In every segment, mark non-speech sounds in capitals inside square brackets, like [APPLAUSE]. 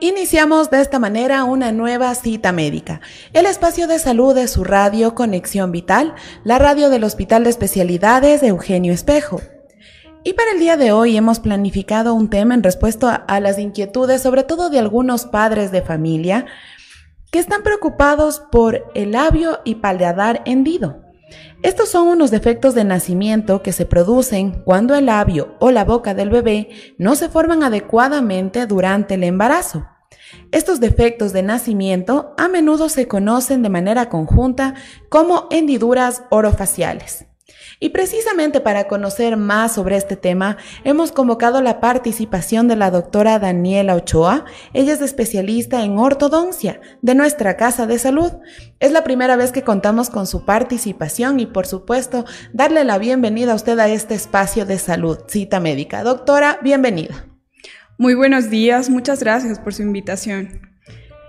Iniciamos de esta manera una nueva cita médica, el espacio de salud de su radio Conexión Vital, la radio del Hospital de Especialidades de Eugenio Espejo. Y para el día de hoy hemos planificado un tema en respuesta a las inquietudes, sobre todo de algunos padres de familia, que están preocupados por el labio y paladar hendido. Estos son unos defectos de nacimiento que se producen cuando el labio o la boca del bebé no se forman adecuadamente durante el embarazo. Estos defectos de nacimiento a menudo se conocen de manera conjunta como hendiduras orofaciales. Y precisamente para conocer más sobre este tema, hemos convocado la participación de la doctora Daniela Ochoa. Ella es especialista en ortodoncia de nuestra Casa de Salud. Es la primera vez que contamos con su participación y, por supuesto, darle la bienvenida a usted a este espacio de salud, cita médica. Doctora, bienvenida. Muy buenos días, muchas gracias por su invitación.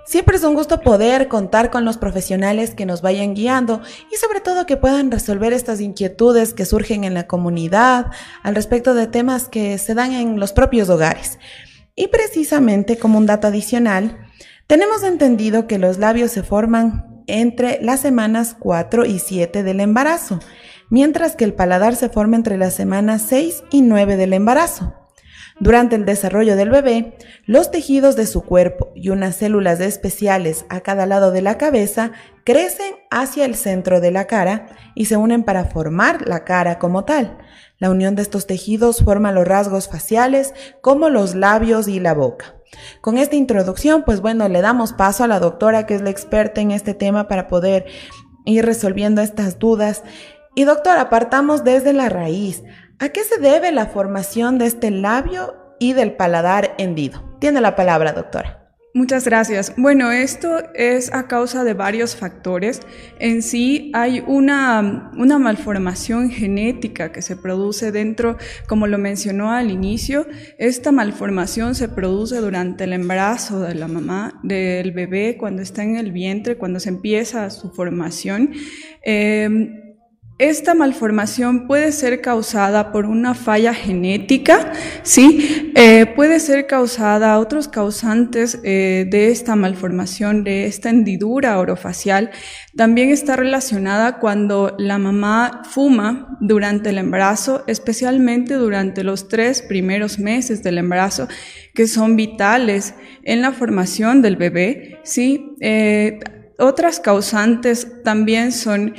Siempre es un gusto poder contar con los profesionales que nos vayan guiando y sobre todo que puedan resolver estas inquietudes que surgen en la comunidad al respecto de temas que se dan en los propios hogares. Y precisamente como un dato adicional, tenemos entendido que los labios se forman entre las semanas 4 y 7 del embarazo, mientras que el paladar se forma entre las semanas 6 y 9 del embarazo. Durante el desarrollo del bebé, los tejidos de su cuerpo y unas células especiales a cada lado de la cabeza crecen hacia el centro de la cara y se unen para formar la cara como tal. La unión de estos tejidos forma los rasgos faciales como los labios y la boca. Con esta introducción, pues bueno, le damos paso a la doctora que es la experta en este tema para poder ir resolviendo estas dudas. Y doctora, partamos desde la raíz. ¿A qué se debe la formación de este labio y del paladar hendido? Tiene la palabra, doctora. Muchas gracias. Bueno, esto es a causa de varios factores. En sí hay una, una, malformación genética que se produce dentro, como lo mencionó al inicio, esta malformación se produce durante el embarazo de la mamá, del bebé, cuando está en el vientre, cuando se empieza su formación. Eh, esta malformación puede ser causada por una falla genética, ¿sí? Eh, puede ser causada, otros causantes eh, de esta malformación, de esta hendidura orofacial, también está relacionada cuando la mamá fuma durante el embarazo, especialmente durante los tres primeros meses del embarazo, que son vitales en la formación del bebé, ¿sí? Eh, otras causantes también son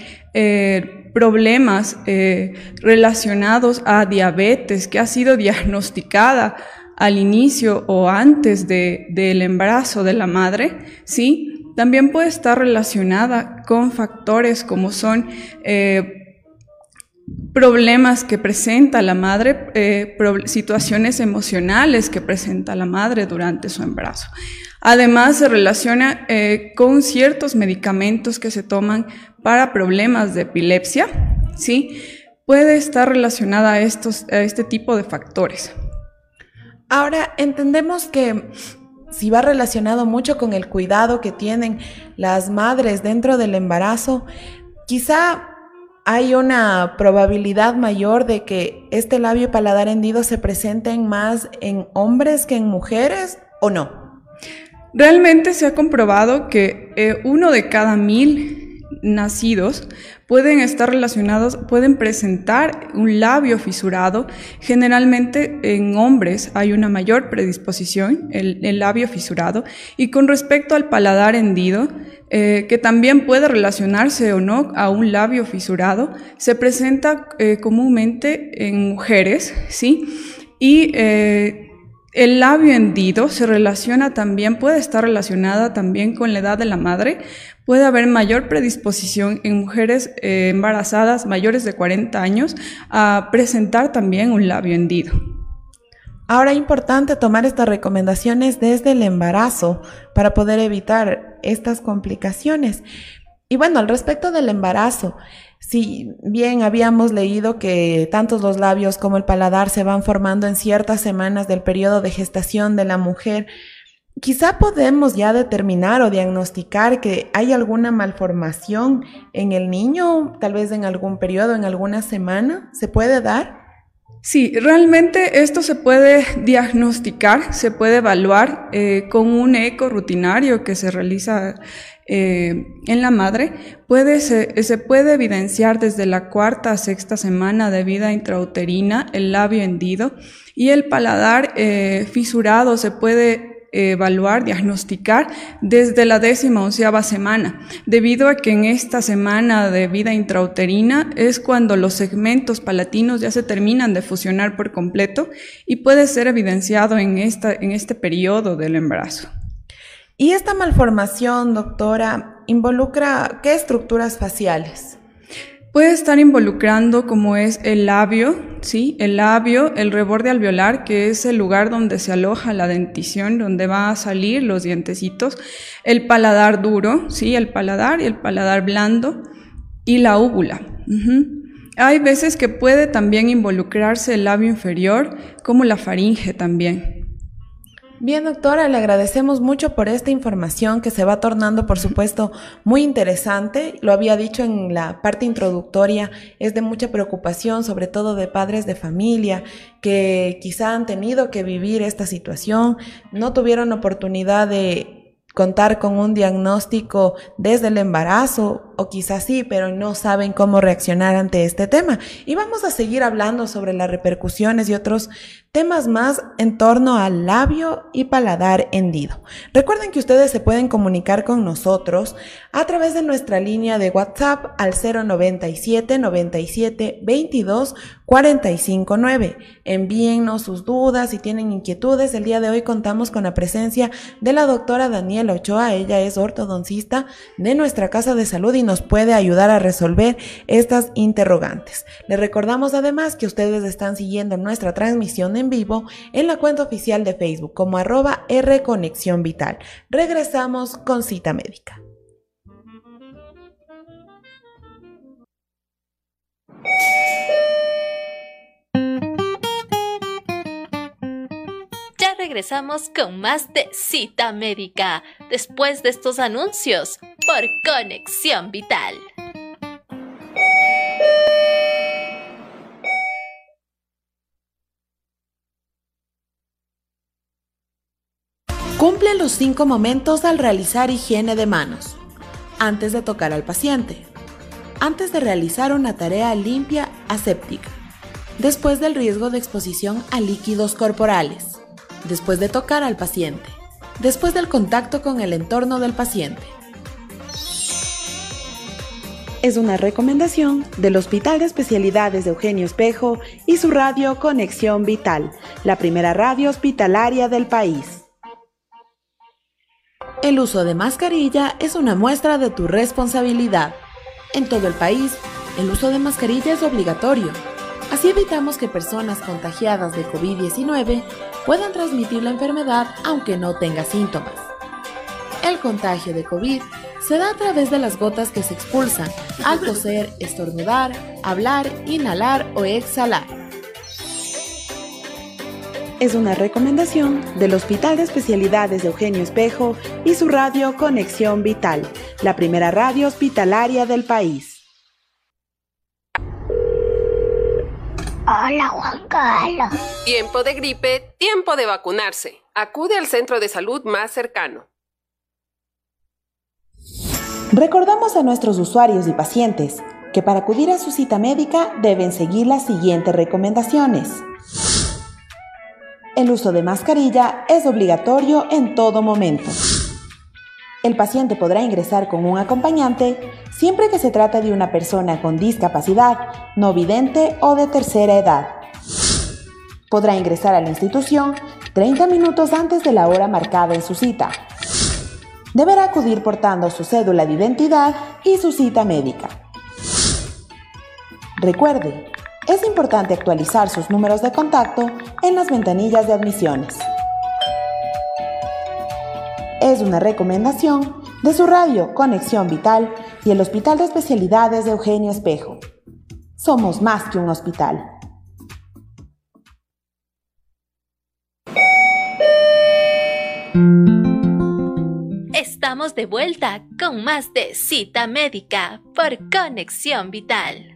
problemas eh, relacionados a diabetes que ha sido diagnosticada al inicio o antes del embarazo de la madre, ¿sí? También puede estar relacionada con factores como son eh, problemas que presenta la madre, eh, situaciones emocionales que presenta la madre durante su embarazo. Además, se relaciona con ciertos medicamentos que se toman para problemas de epilepsia, ¿sí? Puede estar relacionada a, estos, a este tipo de factores. Ahora, entendemos que si va relacionado mucho con el cuidado que tienen las madres dentro del embarazo, quizá hay una probabilidad mayor de que este labio paladar hendido se presenten más en hombres que en mujeres o no. Realmente se ha comprobado que eh, uno de cada mil nacidos pueden estar relacionados, pueden presentar un labio fisurado. Generalmente en hombres hay una mayor predisposición, el, labio fisurado. Y con respecto al paladar hendido, eh, que también puede relacionarse o no a un labio fisurado, se presenta eh, comúnmente en mujeres, ¿sí? Y eh, El labio hendido se relaciona también, puede estar relacionada también con la edad de la madre. Puede haber mayor predisposición en mujeres eh, embarazadas mayores de 40 años a presentar también un labio hendido. Ahora es importante tomar estas recomendaciones desde el embarazo para poder evitar estas complicaciones. Y bueno, al respecto del embarazo, si bien habíamos leído que tanto los labios como el paladar se van formando en ciertas semanas del periodo de gestación de la mujer, quizá podemos ya determinar o diagnosticar que hay alguna malformación en el niño, tal vez en algún periodo, en alguna semana, ¿se puede dar? Sí, realmente esto se puede diagnosticar, se puede evaluar eh, con un eco rutinario que se realiza eh, en la madre. Puede, se, puede evidenciar desde la cuarta a sexta semana de vida intrauterina el labio hendido y el paladar eh, fisurado se puede evaluar, diagnosticar desde la décima onceava semana, debido a que en esta semana de vida intrauterina es cuando los segmentos palatinos ya se terminan de fusionar por completo y puede ser evidenciado en, esta, en este periodo del embarazo. ¿Y esta malformación, doctora, involucra qué estructuras faciales? Puede estar involucrando como es el labio, ¿sí? El labio, el reborde alveolar, que es el lugar donde se aloja la dentición, donde va a salir los dientecitos, el paladar duro, ¿sí? El paladar y el paladar blando y la úvula. Hay veces que puede también involucrarse el labio inferior, como la faringe también. Bien, doctora, le agradecemos mucho por esta información que se va tornando, por supuesto, muy interesante. Lo había dicho en la parte introductoria, es de mucha preocupación, sobre todo de padres de familia que quizá han tenido que vivir esta situación, no tuvieron oportunidad de contar con un diagnóstico desde el embarazo, o quizás sí, pero no saben cómo reaccionar ante este tema. Y vamos a seguir hablando sobre las repercusiones y otros temas más en torno al labio y paladar hendido. Recuerden que ustedes se pueden comunicar con nosotros a través de nuestra línea de WhatsApp al 097 97 22 45 9. Envíennos sus dudas y tienen inquietudes. El día de hoy contamos con la presencia de la doctora Daniela Ochoa. Ella es ortodoncista de nuestra casa de salud y nos puede ayudar a resolver estas interrogantes. Les recordamos además que ustedes están siguiendo nuestra transmisión en vivo en la cuenta oficial de Facebook como arroba R Conexión Vital. Regresamos con cita médica. Regresamos con más de cita médica después de estos anuncios por Conexión Vital. Cumple los cinco momentos al realizar higiene de manos. Antes de tocar al paciente. Antes de realizar una tarea limpia aséptica. Después del riesgo de exposición a líquidos corporales. Después de tocar al paciente. Después del contacto con el entorno del paciente. Es una recomendación del Hospital de Especialidades de Eugenio Espejo y su radio Conexión Vital, la primera radio hospitalaria del país. El uso de mascarilla es una muestra de tu responsabilidad. En todo el país, el uso de mascarilla es obligatorio. Así evitamos que personas contagiadas de COVID-19 puedan transmitir la enfermedad aunque no tenga síntomas. El contagio de COVID se da a través de las gotas que se expulsan al toser, estornudar, hablar, inhalar o exhalar es una recomendación del Hospital de Especialidades de Eugenio Espejo y su radio Conexión Vital, la primera radio hospitalaria del país. Hola Juan Carlos. Tiempo de gripe, tiempo de vacunarse. Acude al centro de salud más cercano. Recordamos a nuestros usuarios y pacientes que para acudir a su cita médica deben seguir las siguientes recomendaciones. El uso de mascarilla es obligatorio en todo momento. El paciente podrá ingresar con un acompañante siempre que se trate de una persona con discapacidad, no vidente o de tercera edad. Podrá ingresar a la institución 30 minutos antes de la hora marcada en su cita. Deberá acudir portando su cédula de identidad y su cita médica. Recuerde, es importante actualizar sus números de contacto en las ventanillas de admisiones. Es una recomendación de su radio Conexión Vital y el Hospital de Especialidades de Eugenio Espejo. Somos más que un hospital. Estamos de vuelta con más de cita médica por Conexión Vital.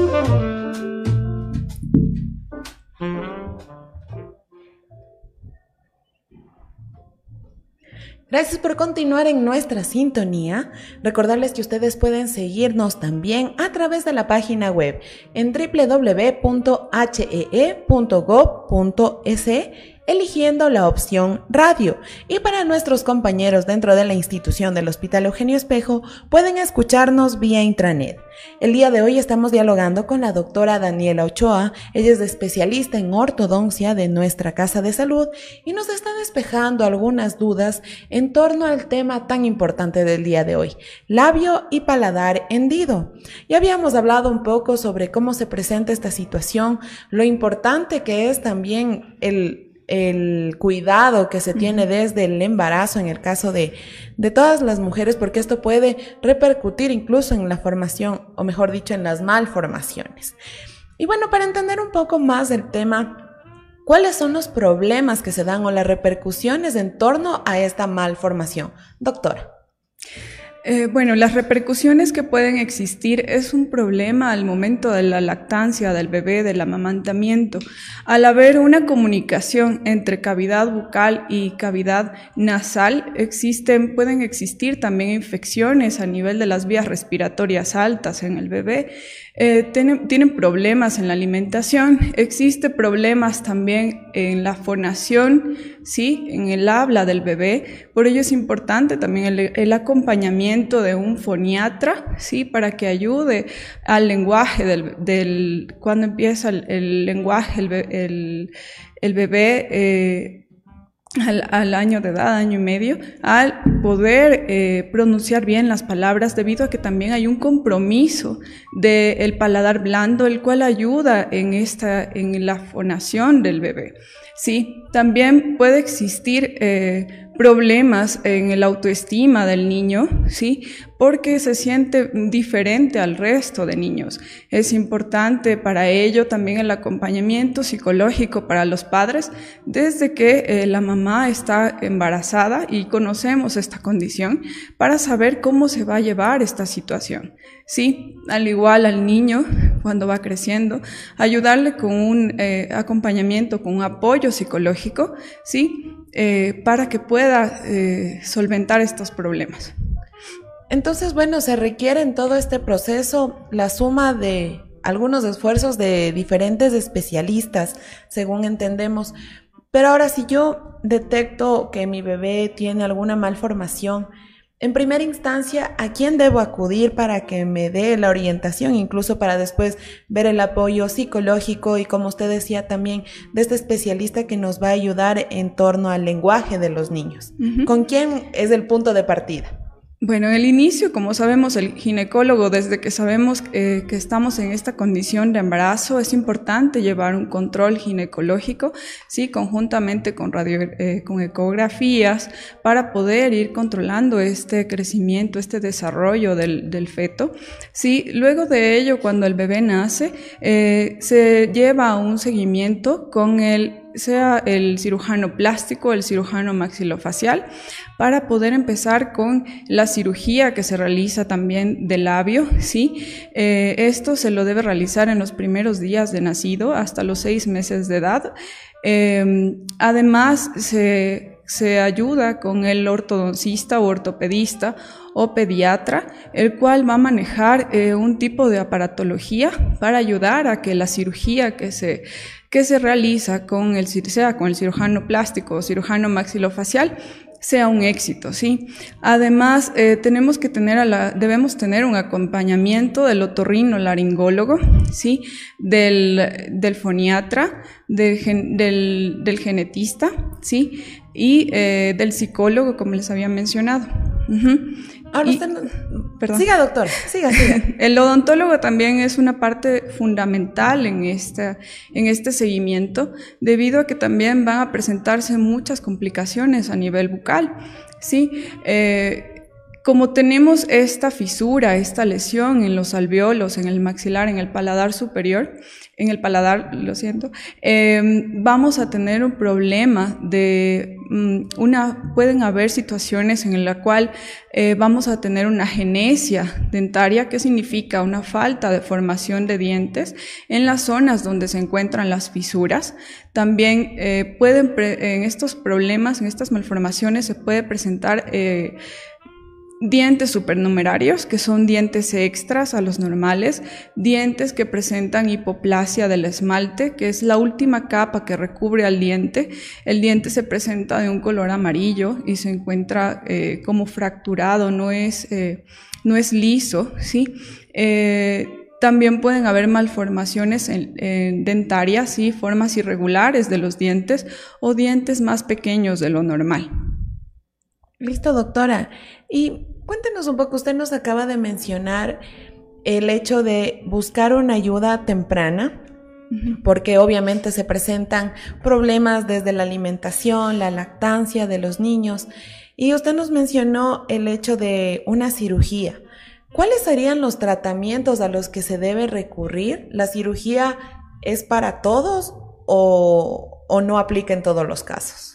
Gracias por continuar en nuestra sintonía. Recordarles que ustedes pueden seguirnos también a través de la página web en www.hee.gov.es eligiendo la opción radio. Y para nuestros compañeros dentro de la institución del Hospital Eugenio Espejo, pueden escucharnos vía intranet. El día de hoy estamos dialogando con la doctora Daniela Ochoa, ella es especialista en ortodoncia de nuestra Casa de Salud y nos está despejando algunas dudas en torno al tema tan importante del día de hoy, labio y paladar hendido. Ya habíamos hablado un poco sobre cómo se presenta esta situación, lo importante que es también el el cuidado que se tiene desde el embarazo en el caso de, de todas las mujeres, porque esto puede repercutir incluso en la formación, o mejor dicho, en las malformaciones. Y bueno, para entender un poco más del tema, ¿cuáles son los problemas que se dan o las repercusiones en torno a esta malformación? Doctora. Eh, bueno, las repercusiones que pueden existir es un problema al momento de la lactancia del bebé, del amamantamiento. Al haber una comunicación entre cavidad bucal y cavidad nasal, existen, pueden existir también infecciones a nivel de las vías respiratorias altas en el bebé. Eh, tienen, problemas en la alimentación, existe problemas también en la fonación, ¿sí? en el habla del bebé, por ello es importante también el, acompañamiento de un foniatra, ¿sí? para que ayude al lenguaje del, cuando empieza el, lenguaje, el, el bebé. Eh, al, año de edad, año y medio, al poder eh, pronunciar bien las palabras, debido a que también hay un compromiso del paladar blando, el cual ayuda en, esta, en la fonación del bebé. Sí, también puede existir eh, problemas en el autoestima del niño, ¿sí? Porque se siente diferente al resto de niños. Es importante para ello también el acompañamiento psicológico para los padres desde que eh, la mamá está embarazada y conocemos esta condición para saber cómo se va a llevar esta situación. Sí, al igual al niño cuando va creciendo, ayudarle con un eh, acompañamiento, con un apoyo psicológico, sí, eh, para que pueda eh, solventar estos problemas. Entonces, bueno, se requiere en todo este proceso la suma de algunos esfuerzos de diferentes especialistas, según entendemos. Pero ahora, si yo detecto que mi bebé tiene alguna malformación, en primera instancia, ¿a quién debo acudir para que me dé la orientación, incluso para después ver el apoyo psicológico y, como usted decía también, de este especialista que nos va a ayudar en torno al lenguaje de los niños? ¿Con quién es el punto de partida? Bueno, en el inicio, como sabemos, el ginecólogo, desde que sabemos eh, que estamos en esta condición de embarazo, es importante llevar un control ginecológico, sí, conjuntamente con radio, eh, con ecografías, para poder ir controlando este crecimiento, este desarrollo del, del feto. Sí, luego de ello, cuando el bebé nace, eh, se lleva un seguimiento con el sea el cirujano plástico, el cirujano maxilofacial, para poder empezar con la cirugía que se realiza también del labio, ¿sí? Eh, esto se lo debe realizar en los primeros días de nacido, hasta los seis meses de edad. Eh, además, se se ayuda con el ortodoncista o ortopedista o pediatra, el cual va a manejar eh, un tipo de aparatología para ayudar a que la cirugía que se, que se realiza con el, sea con el cirujano plástico o cirujano maxilofacial sea un éxito, ¿sí? Además, eh, tenemos que tener a la, debemos tener un acompañamiento del otorrino laringólogo, ¿sí? Del, del foniatra, del, del, genetista, ¿sí? Y eh, del psicólogo, como les había mencionado. Ahora usted Perdón. Siga, doctor, siga, siga. [LAUGHS] El odontólogo también es una parte fundamental en, esta, en este seguimiento, debido a que también van a presentarse muchas complicaciones a nivel bucal. ¿sí? Eh, como tenemos esta fisura, esta lesión en los alveolos, en el maxilar, en el paladar superior, en el paladar, lo siento, em, vamos a tener un problema de mm, una, pueden haber situaciones en la cual eh, vamos a tener una genesia dentaria, que significa una falta de formación de dientes en las zonas donde se encuentran las fisuras. También eh, pueden, en estos problemas, en estas malformaciones, se puede presentar eh, dientes supernumerarios, que son dientes extras a los normales, dientes que presentan hipoplasia del esmalte, que es la última capa que recubre al diente. El diente se presenta de un color amarillo y se encuentra eh, como fracturado, no es, eh, no es liso, ¿sí? Eh, también pueden haber malformaciones dentarias, ¿sí? formas irregulares de los dientes o dientes más pequeños de lo normal. Listo, doctora. Y cuéntenos un poco, usted nos acaba de mencionar el hecho de buscar una ayuda temprana, porque obviamente se presentan problemas desde la alimentación, la lactancia de los niños, y usted nos mencionó el hecho de una cirugía. ¿Cuáles serían los tratamientos a los que se debe recurrir? ¿La cirugía es para todos o, o no aplica en todos los casos?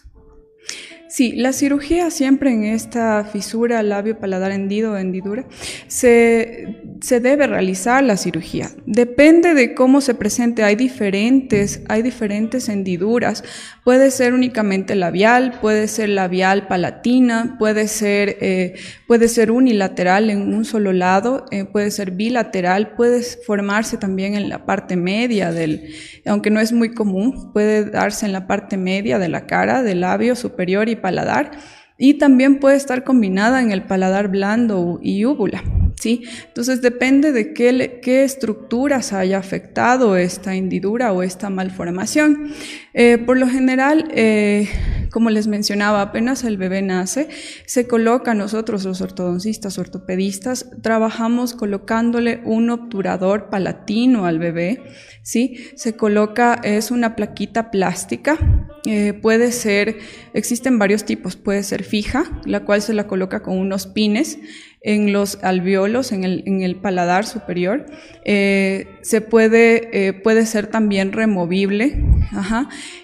Sí, la cirugía siempre en esta fisura labio paladar hendido o hendidura se, se, debe realizar la cirugía. Depende de cómo se presente. Hay diferentes, hay diferentes hendiduras. Puede ser únicamente labial, puede ser labial palatina, puede ser, eh, puede ser unilateral en un solo lado, eh, puede ser bilateral, puede formarse también en la parte media del, aunque no es muy común, puede darse en la parte media de la cara, del labio superior y paladar y también puede estar combinada en el paladar blando y úvula. ¿Sí? Entonces depende de qué, estructuras haya afectado esta hendidura o esta malformación. Eh, por lo general, eh, como les mencionaba, apenas el bebé nace, se coloca nosotros los ortodoncistas, ortopedistas, trabajamos colocándole un obturador palatino al bebé, ¿sí? Se coloca, es una plaquita plástica, eh, puede ser, existen varios tipos, puede ser fija, la cual se la coloca con unos pines, en los alveolos, en el, en el paladar superior. Eh, se puede, eh, puede ser también removible,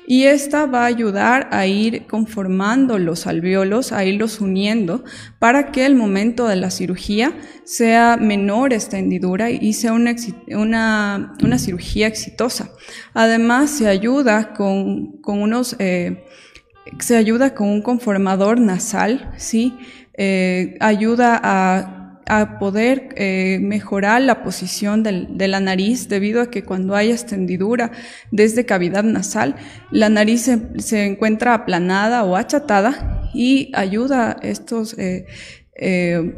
y esta va a ayudar a ir conformando los alveolos, a irlos uniendo, para que el momento de la cirugía sea menor esta hendidura y sea una, una, una cirugía exitosa. Además, se ayuda con, con unos... Eh, se ayuda con un conformador nasal, ¿sí? Eh, ayuda a, poder eh, mejorar la posición de la nariz debido a que cuando hay extendidura desde cavidad nasal, la nariz se, encuentra aplanada o achatada y ayuda a estos eh,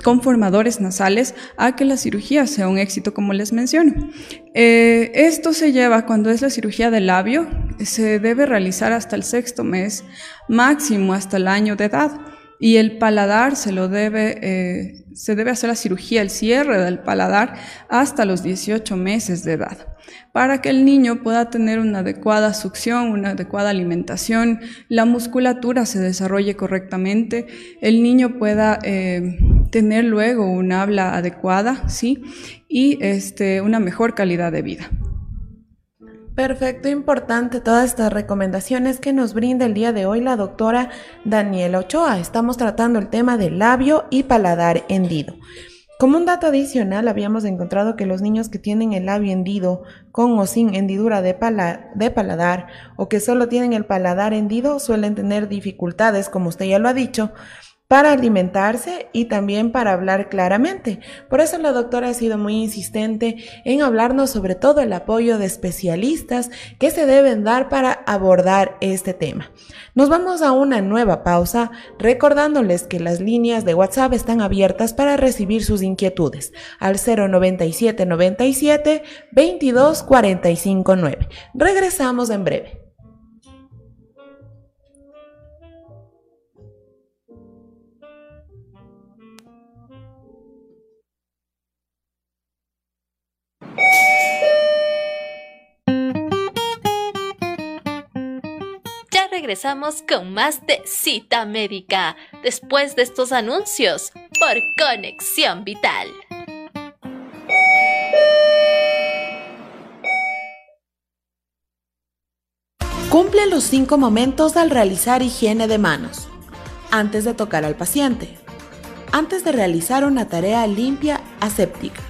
conformadores nasales a que la cirugía sea un éxito, como les menciono. esto se lleva cuando es la cirugía del labio, se debe realizar hasta el sexto mes, máximo hasta el año de edad. Y el paladar se lo debe, eh, se debe hacer la cirugía, el cierre del paladar hasta los 18 meses de edad, para que el niño pueda tener una adecuada succión, una adecuada alimentación, la musculatura se desarrolle correctamente, el niño pueda eh, tener luego un habla adecuada, sí, y este, una mejor calidad de vida. Perfecto, importante todas estas recomendaciones que nos brinda el día de hoy la doctora Daniela Ochoa. Estamos tratando el tema del labio y paladar hendido. Como un dato adicional, habíamos encontrado que los niños que tienen el labio hendido con o sin hendidura de, de, paladar o que solo tienen el paladar hendido suelen tener dificultades, como usted ya lo ha dicho, para alimentarse y también para hablar claramente. Por eso la doctora ha sido muy insistente en hablarnos sobre todo el apoyo de especialistas que se deben dar para abordar este tema. Nos vamos a una nueva pausa recordándoles que las líneas de WhatsApp están abiertas para recibir sus inquietudes al 097 97 22 45 9. Regresamos en breve. Regresamos con más de Cita Médica después de estos anuncios por Conexión Vital. Cumple los cinco momentos al realizar higiene de manos. Antes de tocar al paciente. Antes de realizar una tarea limpia aséptica.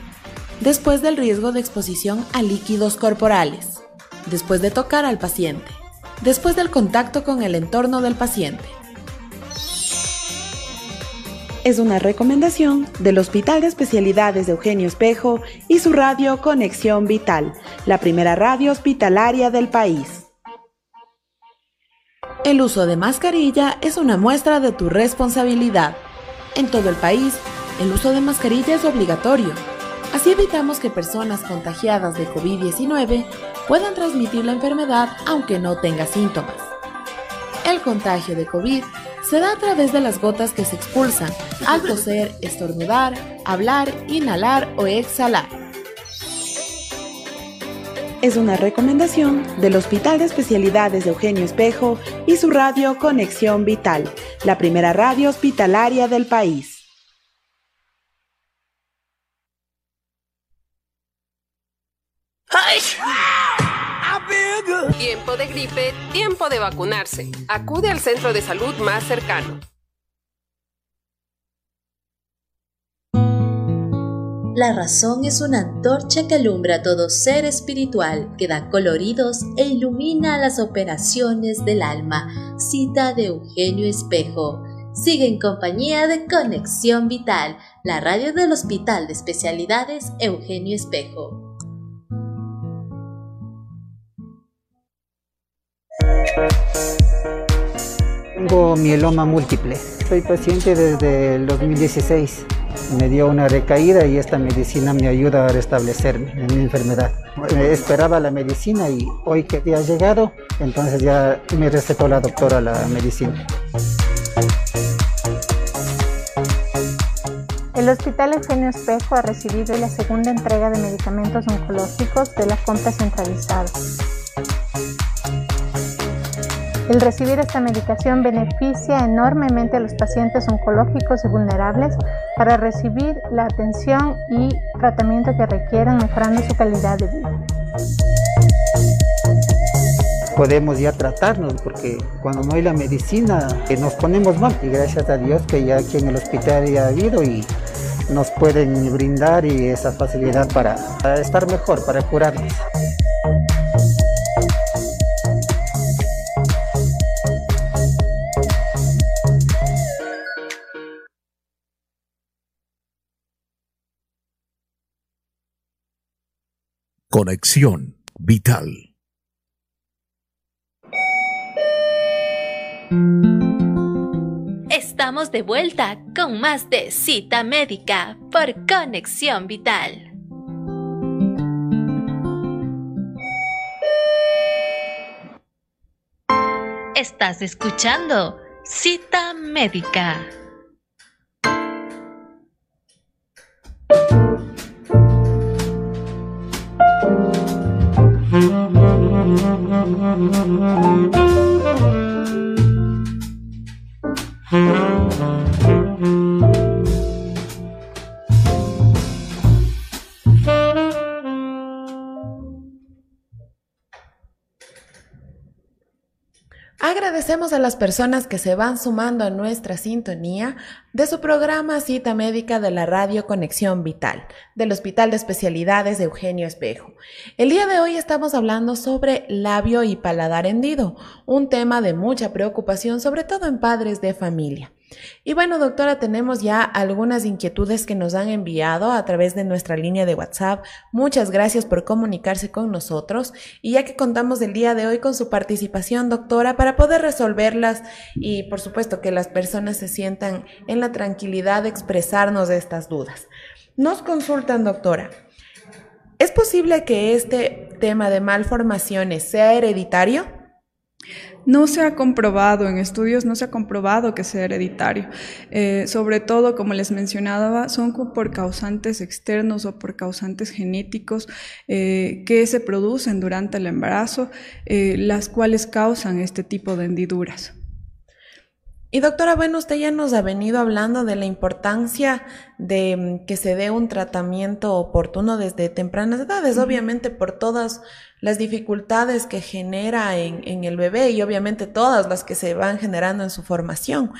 Después del riesgo de exposición a líquidos corporales. Después de tocar al paciente después del contacto con el entorno del paciente. Es una recomendación del Hospital de Especialidades de Eugenio Espejo y su radio Conexión Vital, la primera radio hospitalaria del país. El uso de mascarilla es una muestra de tu responsabilidad. En todo el país, el uso de mascarilla es obligatorio. Así evitamos que personas contagiadas de COVID-19 puedan transmitir la enfermedad aunque no tenga síntomas. El contagio de COVID se da a través de las gotas que se expulsan al toser, estornudar, hablar, inhalar o exhalar. Es una recomendación del Hospital de Especialidades de Eugenio Espejo y su radio Conexión Vital, la primera radio hospitalaria del país. Tiempo de gripe, tiempo de vacunarse. Acude al centro de salud más cercano. La razón es una antorcha que alumbra todo ser espiritual, que da coloridos e ilumina las operaciones del alma. Cita de Eugenio Espejo. Sigue en compañía de Conexión Vital, la radio del Hospital de Especialidades Eugenio Espejo. Tengo mieloma múltiple. Soy paciente desde el 2016. Me dio una recaída y esta medicina me ayuda a restablecerme en mi enfermedad. Esperaba la medicina y hoy que ha llegado, entonces ya me recetó la doctora la medicina. El Hospital Eugenio Espejo ha recibido la segunda entrega de medicamentos oncológicos de la compra centralizada. El recibir esta medicación beneficia enormemente a los pacientes oncológicos y vulnerables para recibir la atención y tratamiento que requieran, mejorando su calidad de vida. Podemos ya tratarnos porque cuando no hay la medicina eh, nos ponemos mal y gracias a Dios que ya aquí en el hospital ya ha habido y nos pueden brindar y esa facilidad para, para estar mejor, para curarnos. Conexión Vital. Estamos de vuelta con más de cita médica por Conexión Vital. Estás escuchando Cita Médica. Agradecemos a las personas que se van sumando a nuestra sintonía de su programa Cita Médica de la Radio Conexión Vital, del Hospital de Especialidades de Eugenio Espejo. El día de hoy estamos hablando sobre labio y paladar hendido, un tema de mucha preocupación, sobre todo en padres de familia. Y bueno, doctora, tenemos ya algunas inquietudes que nos han enviado a través de nuestra línea de WhatsApp. Muchas gracias por comunicarse con nosotros y ya que contamos el día de hoy con su participación, doctora, para poder resolverlas y por supuesto que las personas se sientan en la tranquilidad de expresarnos estas dudas. Nos consultan, doctora. ¿Es posible que este tema de malformaciones sea hereditario? No se ha comprobado en estudios, no se ha comprobado que sea hereditario. Eh, sobre todo, como les mencionaba, son por causantes externos o por causantes genéticos eh, que se producen durante el embarazo, eh, las cuales causan este tipo de hendiduras. Y doctora, bueno, usted ya nos ha venido hablando de la importancia de mm, que se dé un tratamiento oportuno desde tempranas edades, obviamente por todas las dificultades que genera en, el bebé y obviamente todas las que se van generando en su formación.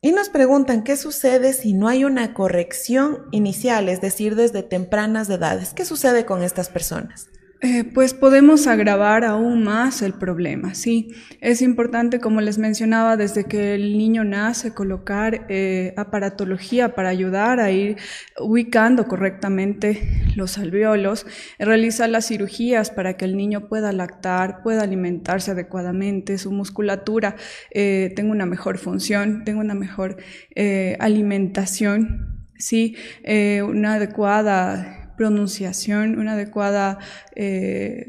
Y nos preguntan qué sucede si no hay una corrección inicial, es decir, desde tempranas edades. ¿Qué sucede con estas personas? Eh, pues podemos agravar aún más el problema, sí. Es importante, como les mencionaba, desde que el niño nace, colocar eh, aparatología para ayudar a ir ubicando correctamente los alveolos, realizar las cirugías para que el niño pueda lactar, pueda alimentarse adecuadamente, su musculatura eh, tenga una mejor función, tenga una mejor alimentación, sí, una adecuada pronunciación, una adecuada eh,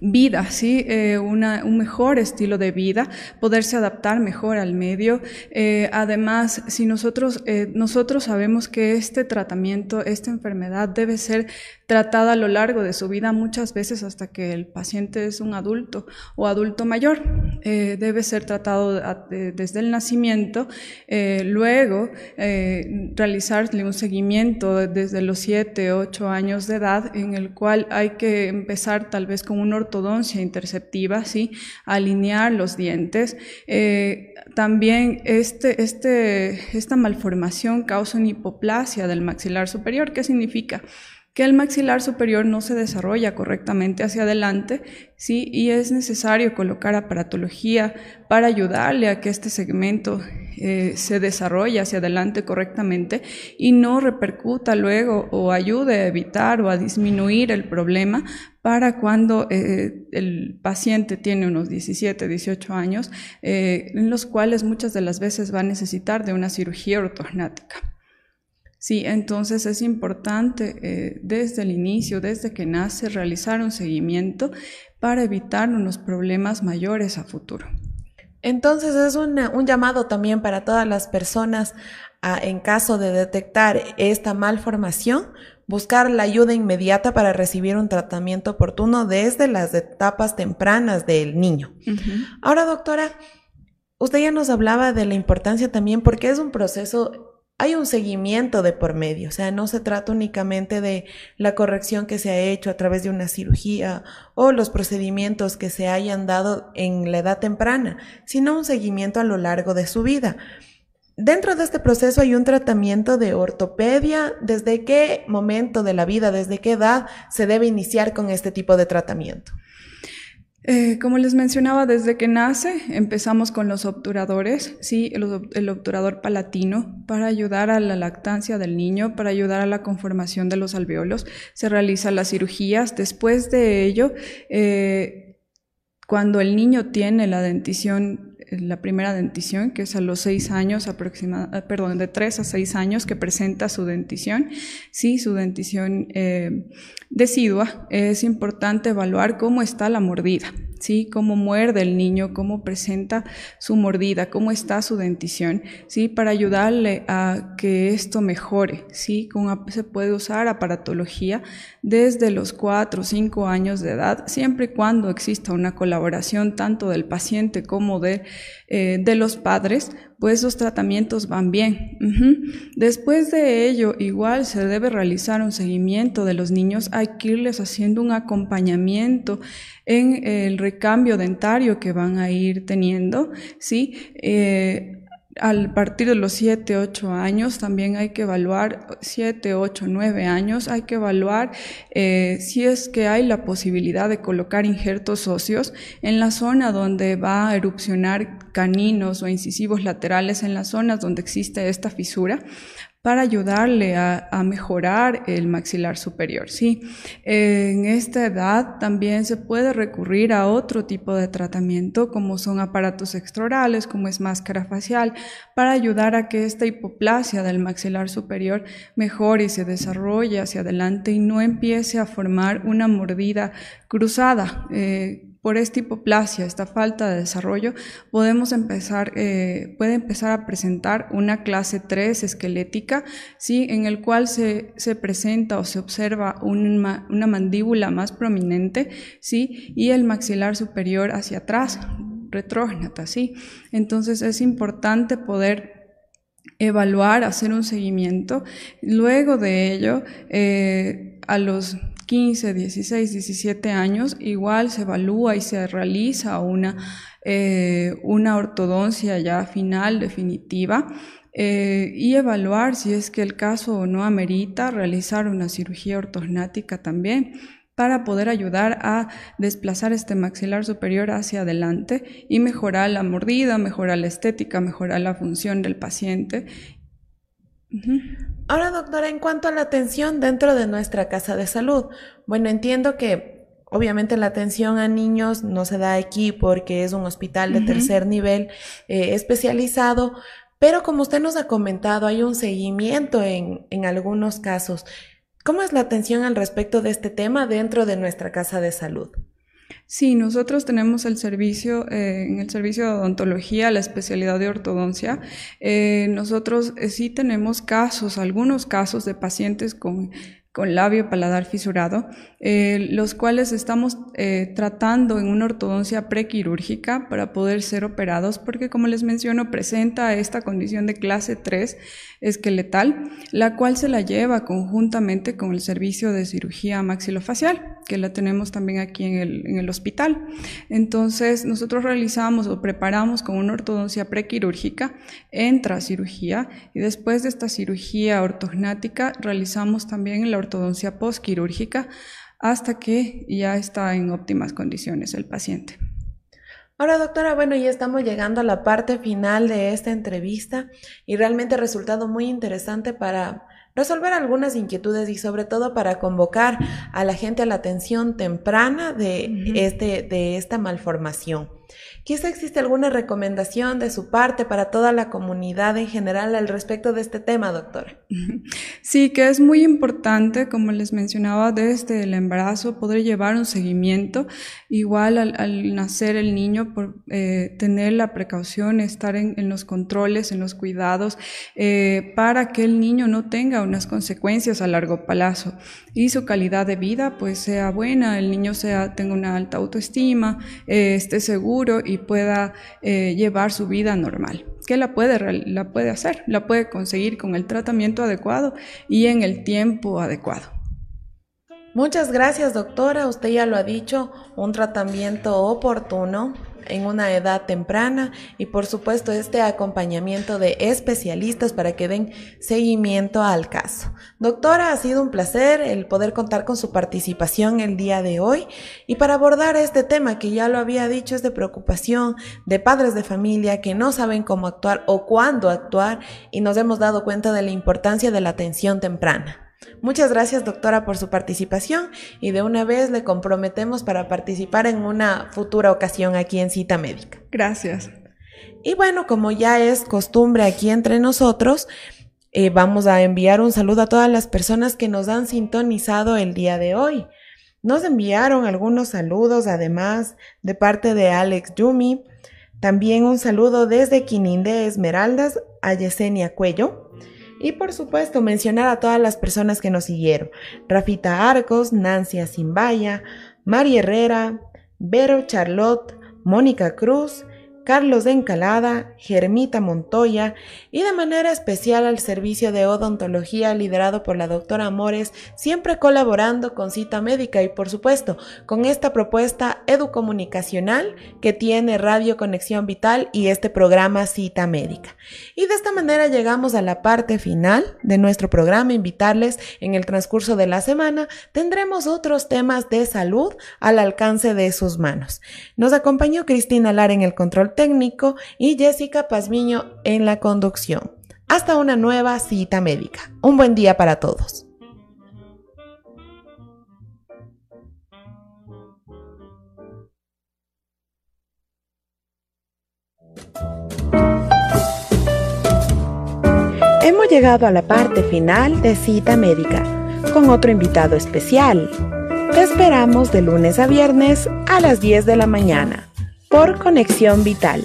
vida, ¿sí? Eh, un mejor estilo de vida, poderse adaptar mejor al medio. Eh, además, si nosotros, nosotros sabemos que este tratamiento, esta enfermedad debe ser tratada a lo largo de su vida, muchas veces hasta que el paciente es un adulto o adulto mayor. Eh, debe ser tratado desde el nacimiento, eh, luego eh, realizarle un seguimiento desde los 7, 8 años de edad, en el cual hay que empezar tal vez con una ortodoncia interceptiva, ¿sí? alinear los dientes. también este, este, esta malformación causa una hipoplasia del maxilar superior. ¿Qué significa? Que el maxilar superior no se desarrolla correctamente hacia adelante, ¿sí? Y es necesario colocar aparatología para ayudarle a que este segmento eh, se desarrolle hacia adelante correctamente y no repercuta luego o ayude a evitar o a disminuir el problema para cuando eh, el paciente tiene unos 17, 18 años, eh, en los cuales muchas de las veces va a necesitar de una cirugía ortognática. Sí, entonces es importante eh, desde el inicio, desde que nace, realizar un seguimiento para evitar unos problemas mayores a futuro. Entonces es un llamado también para todas las personas en caso de detectar esta malformación, buscar la ayuda inmediata para recibir un tratamiento oportuno desde las etapas tempranas del niño. Ahora, doctora, usted ya nos hablaba de la importancia también porque es un proceso hay un seguimiento de por medio, o sea, no se trata únicamente de la corrección que se ha hecho a través de una cirugía o los procedimientos que se hayan dado en la edad temprana, sino un seguimiento a lo largo de su vida. Dentro de este proceso hay un tratamiento de ortopedia. ¿Desde qué momento de la vida, desde qué edad se debe iniciar con este tipo de tratamiento? Eh, como les mencionaba, desde que nace empezamos con los obturadores, sí, el, obturador palatino para ayudar a la lactancia del niño, para ayudar a la conformación de los alveolos. Se realizan las cirugías. Después de ello, eh, cuando el niño tiene la dentición la primera dentición, que es a los seis años aproximadamente, ah, perdón, de tres a seis años que presenta su dentición. Sí, su dentición eh, decidua, es importante evaluar cómo está la mordida. ¿Sí? Cómo muerde el niño, cómo presenta su mordida, cómo está su dentición, ¿sí? Para ayudarle a que esto mejore, ¿sí? se puede usar aparatología desde los 4 o 5 años de edad, siempre y cuando exista una colaboración tanto del paciente como de, eh, de los padres, pues esos tratamientos van bien. Después de ello, igual se debe realizar un seguimiento de los niños, hay que irles haciendo un acompañamiento en el recambio dentario que van a ir teniendo, ¿sí? Eh, al partir de los 7, 8 años también hay que evaluar, 7, 8, 9 años, hay que evaluar eh, si es que hay la posibilidad de colocar injertos óseos en la zona donde va a erupcionar caninos o incisivos laterales en las zonas donde existe esta fisura para ayudarle a, mejorar el maxilar superior. Sí, en esta edad también se puede recurrir a otro tipo de tratamiento, como son aparatos extraorales, como es máscara facial, para ayudar a que esta hipoplasia del maxilar superior mejore y se desarrolle hacia adelante y no empiece a formar una mordida cruzada. Eh, por esta hipoplasia, esta falta de desarrollo, podemos empezar, eh, puede empezar a presentar una clase 3 esquelética, ¿sí? en el cual se, se presenta o se observa una, mandíbula más prominente ¿sí? y el maxilar superior hacia atrás, retrógnata. ¿sí? Entonces es importante poder evaluar, hacer un seguimiento. Luego de ello, eh, a los 15, 16, 17 años, igual se evalúa y se realiza una, eh, una ortodoncia ya final, definitiva, eh, y evaluar si es que el caso no amerita realizar una cirugía ortognática también para poder ayudar a desplazar este maxilar superior hacia adelante y mejorar la mordida, mejorar la estética, mejorar la función del paciente Ahora, doctora, en cuanto a la atención dentro de nuestra casa de salud, bueno, entiendo que obviamente la atención a niños no se da aquí porque es un hospital de tercer nivel eh, especializado, pero como usted nos ha comentado, hay un seguimiento en, en algunos casos. ¿Cómo es la atención al respecto de este tema dentro de nuestra casa de salud? Sí, nosotros tenemos el servicio, eh, en el servicio de odontología, la especialidad de ortodoncia. Eh, nosotros eh, sí tenemos casos, algunos casos de pacientes con con labio paladar fisurado, eh, los cuales estamos eh, tratando en una ortodoncia prequirúrgica para poder ser operados, porque como les menciono, presenta esta condición de clase 3 esqueletal, la cual se la lleva conjuntamente con el servicio de cirugía maxilofacial, que la tenemos también aquí en el, en el hospital. Entonces, nosotros realizamos o preparamos con una ortodoncia prequirúrgica, entra cirugía y después de esta cirugía ortognática realizamos también la ortodoncia postquirúrgica hasta que ya está en óptimas condiciones el paciente. Ahora, doctora, bueno, ya estamos llegando a la parte final de esta entrevista y realmente ha resultado muy interesante para resolver algunas inquietudes y sobre todo para convocar a la gente a la atención temprana de, este, de esta malformación. Quizá existe alguna recomendación de su parte para toda la comunidad en general al respecto de este tema, doctora. [LAUGHS] Sí, que es muy importante, como les mencionaba, desde el embarazo poder llevar un seguimiento. Igual al, nacer el niño, por eh, tener la precaución, estar en, los controles, en los cuidados, eh, para que el niño no tenga unas consecuencias a largo plazo y su calidad de vida pues sea buena, el niño sea, tenga una alta autoestima, eh, esté seguro y pueda eh, llevar su vida normal. Que la puede, la puede hacer, la puede conseguir con el tratamiento adecuado y en el tiempo adecuado. Muchas gracias, doctora. Usted ya lo ha dicho, un tratamiento oportuno en una edad temprana y por supuesto este acompañamiento de especialistas para que den seguimiento al caso. Doctora, ha sido un placer el poder contar con su participación el día de hoy y para abordar este tema que ya lo había dicho es de preocupación de padres de familia que no saben cómo actuar o cuándo actuar y nos hemos dado cuenta de la importancia de la atención temprana. Muchas gracias doctora por su participación y de una vez le comprometemos para participar en una futura ocasión aquí en Cita Médica. Gracias. Y bueno, como ya es costumbre aquí entre nosotros, eh, vamos a enviar un saludo a todas las personas que nos han sintonizado el día de hoy. Nos enviaron algunos saludos además de parte de Alex Yumi. También un saludo desde Quininde Esmeraldas a Yesenia Cuello. Y por supuesto, mencionar a todas las personas que nos siguieron. Rafita Arcos, Nancy Asimbaya, Mari Herrera, Vero Charlotte, Mónica Cruz, Carlos Encalada, Germita Montoya y de manera especial al servicio de odontología liderado por la doctora Amores, siempre colaborando con Cita Médica y por supuesto con esta propuesta educomunicacional que tiene Radio Conexión Vital y este programa Cita Médica. Y de esta manera llegamos a la parte final de nuestro programa, invitarles en el transcurso de la semana tendremos otros temas de salud al alcance de sus manos. Nos acompañó Cristina Lara en el técnico y Jessica Pazmiño en la conducción. Hasta una nueva cita médica. Un buen día para todos. Hemos llegado a la parte final de cita médica con otro invitado especial. Te esperamos de lunes a viernes a las 10 de la mañana por Conexión Vital